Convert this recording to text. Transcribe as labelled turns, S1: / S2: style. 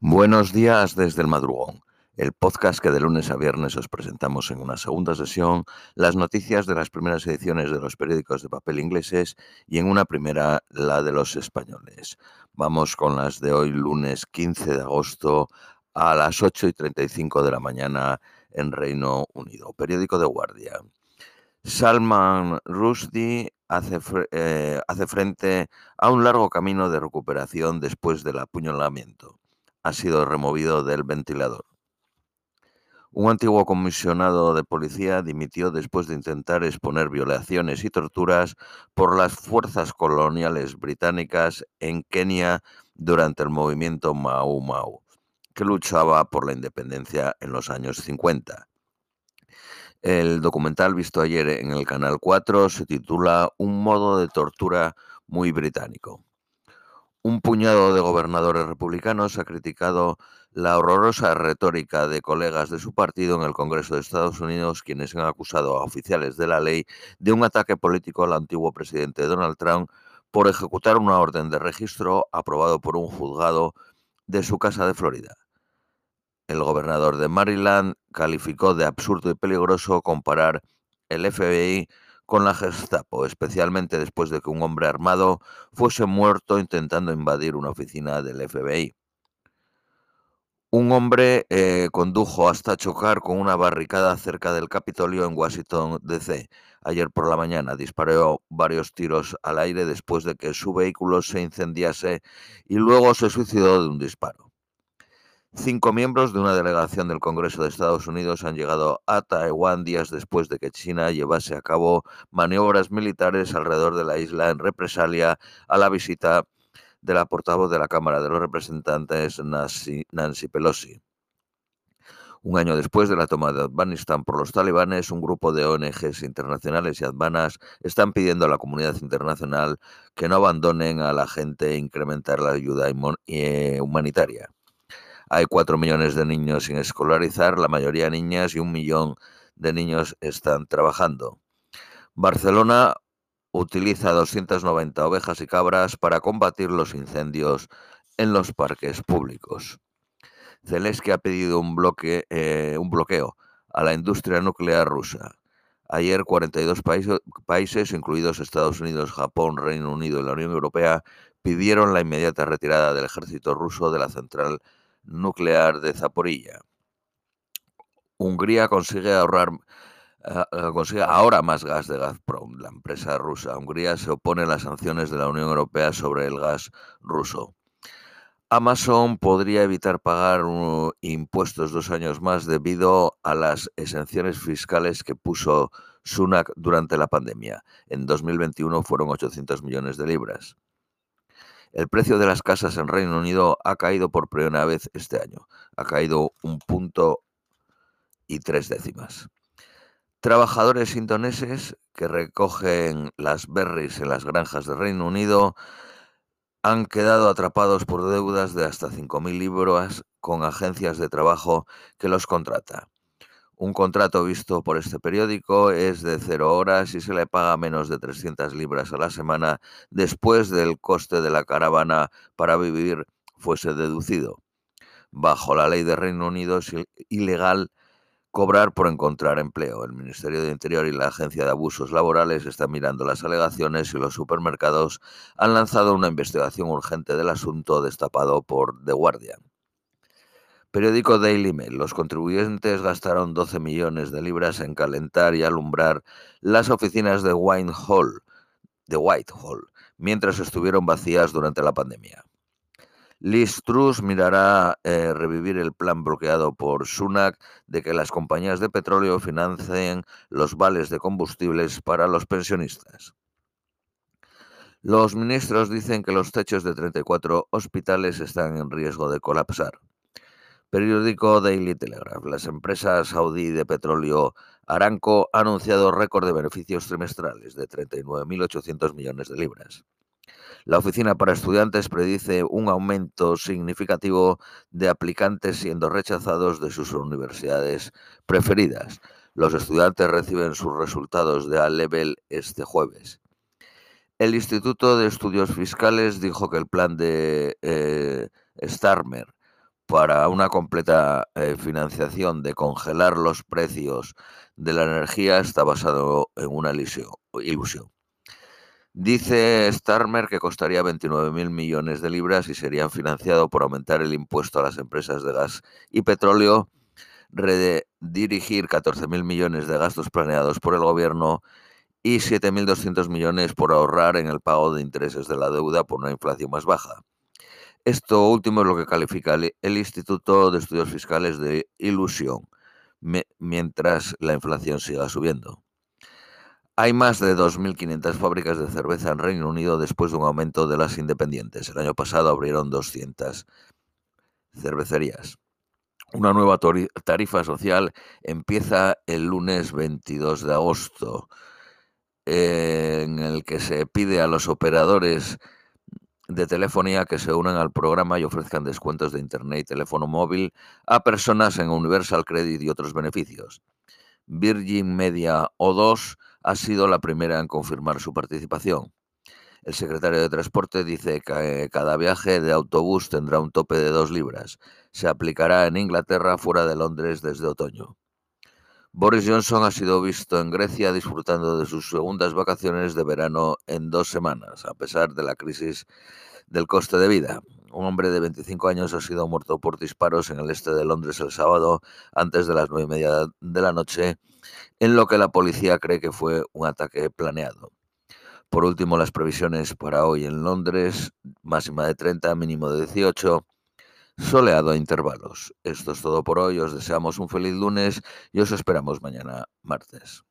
S1: Buenos días desde el madrugón, el podcast que de lunes a viernes os presentamos en una segunda sesión las noticias de las primeras ediciones de los periódicos de papel ingleses y en una primera la de los españoles. Vamos con las de hoy lunes 15 de agosto a las 8 y 35 de la mañana en Reino Unido. Periódico de Guardia. Salman Rushdie hace, eh, hace frente a un largo camino de recuperación después del apuñalamiento ha sido removido del ventilador. Un antiguo comisionado de policía dimitió después de intentar exponer violaciones y torturas por las fuerzas coloniales británicas en Kenia durante el movimiento Mau Mau, que luchaba por la independencia en los años 50. El documental visto ayer en el Canal 4 se titula Un modo de tortura muy británico. Un puñado de gobernadores republicanos ha criticado la horrorosa retórica de colegas de su partido en el Congreso de Estados Unidos, quienes han acusado a oficiales de la ley de un ataque político al antiguo presidente Donald Trump por ejecutar una orden de registro aprobado por un juzgado de su casa de Florida. El gobernador de Maryland calificó de absurdo y peligroso comparar el FBI con la Gestapo, especialmente después de que un hombre armado fuese muerto intentando invadir una oficina del FBI. Un hombre eh, condujo hasta chocar con una barricada cerca del Capitolio en Washington, D.C. Ayer por la mañana disparó varios tiros al aire después de que su vehículo se incendiase y luego se suicidó de un disparo. Cinco miembros de una delegación del Congreso de Estados Unidos han llegado a Taiwán días después de que China llevase a cabo maniobras militares alrededor de la isla en represalia a la visita de la portavoz de la Cámara de los Representantes, Nancy, Pelosi. Un año después de la toma de Afganistán por los talibanes, un grupo de ONGs internacionales y afganas están pidiendo a la comunidad internacional que no abandonen a la gente e incrementar la ayuda eh, humanitaria. Hay cuatro millones de niños sin escolarizar, la mayoría niñas, y un millón de niños están trabajando. Barcelona utiliza 290 ovejas y cabras para combatir los incendios en los parques públicos. Zelensky ha pedido un, eh, bloqueo a la industria nuclear rusa. Ayer 42 países, países, incluidos Estados Unidos, Japón, Reino Unido y la Unión Europea, pidieron la inmediata retirada del ejército ruso de la central nuclear de Zaporilla. Hungría consigue ahorrar ah, ah, consigue ahora más gas de Gazprom, la empresa rusa. Hungría se opone a las sanciones de la Unión Europea sobre el gas ruso. Amazon podría evitar pagar impuestos dos años más debido a las exenciones fiscales que puso Sunak durante la pandemia. En 2021 fueron 800 millones de libras. El precio de las casas en Reino Unido ha caído por primera vez este año. Ha caído un punto y tres décimas. Trabajadores indoneses que recogen las berries en las granjas de Reino Unido han quedado atrapados por deudas de hasta 5.000 libras con agencias de trabajo que los contrata. Un contrato visto por este periódico es de cero horas y se le paga menos de 300 libras a la semana después del coste de la caravana para vivir fuese deducido. Bajo la ley de Reino Unido es ilegal cobrar por encontrar empleo. El Ministerio de Interior y la Agencia de Abusos Laborales están mirando las alegaciones y los supermercados han lanzado una investigación urgente del asunto destapado por The Guardian. Periódico Daily Mail. Los contribuyentes gastaron 12 millones de libras en calentar y alumbrar las oficinas de Whitehall, de Whitehall mientras estuvieron vacías durante la pandemia. Liz Truss mirará eh, revivir el plan bloqueado por Sunak de que las compañías de petróleo financien los vales de combustibles para los pensionistas. Los ministros dicen que los techos de 34 hospitales están en riesgo de colapsar. Periódico Daily Telegraph. Las empresas saudí de petróleo Aranco ha anunciado récord de beneficios trimestrales de 39.800 millones de libras. La Oficina para Estudiantes predice un aumento significativo de aplicantes siendo rechazados de sus universidades preferidas. Los estudiantes reciben sus resultados de A-Level este jueves. El Instituto de Estudios Fiscales dijo que el plan de eh, Starmer para una completa eh, financiación de congelar los precios de la energía está basado en una ilusión. Dice Starmer que costaría 29.000 millones de libras y serían financiado por aumentar el impuesto a las empresas de gas y petróleo, redirigir 14.000 millones de gastos planeados por el gobierno y 7.200 millones por ahorrar en el pago de intereses de la deuda por una inflación más baja. Esto último es lo que califica el, Instituto de Estudios Fiscales de ilusión, mientras la inflación siga subiendo. Hay más de 2.500 fábricas de cerveza en Reino Unido después de un aumento de las independientes. El año pasado abrieron 200 cervecerías. Una nueva tarifa social empieza el lunes 22 de agosto, en el que se pide a los operadores de telefonía que se unan al programa y ofrezcan descuentos de Internet y teléfono móvil a personas en Universal Credit y otros beneficios. Virgin Media O2 ha sido la primera en confirmar su participación. El secretario de Transporte dice que cada viaje de autobús tendrá un tope de dos libras. Se aplicará en Inglaterra fuera de Londres desde otoño. Boris Johnson ha sido visto en Grecia disfrutando de sus segundas vacaciones de verano en dos semanas, a pesar de la crisis del coste de vida. Un hombre de 25 años ha sido muerto por disparos en el este de Londres el sábado antes de las nueve y media de la noche, en lo que la policía cree que fue un ataque planeado. Por último, las previsiones para hoy en Londres, máxima de 30, mínimo de 18 soleado a intervalos. Esto es todo por hoy, os deseamos un feliz lunes y os esperamos mañana martes.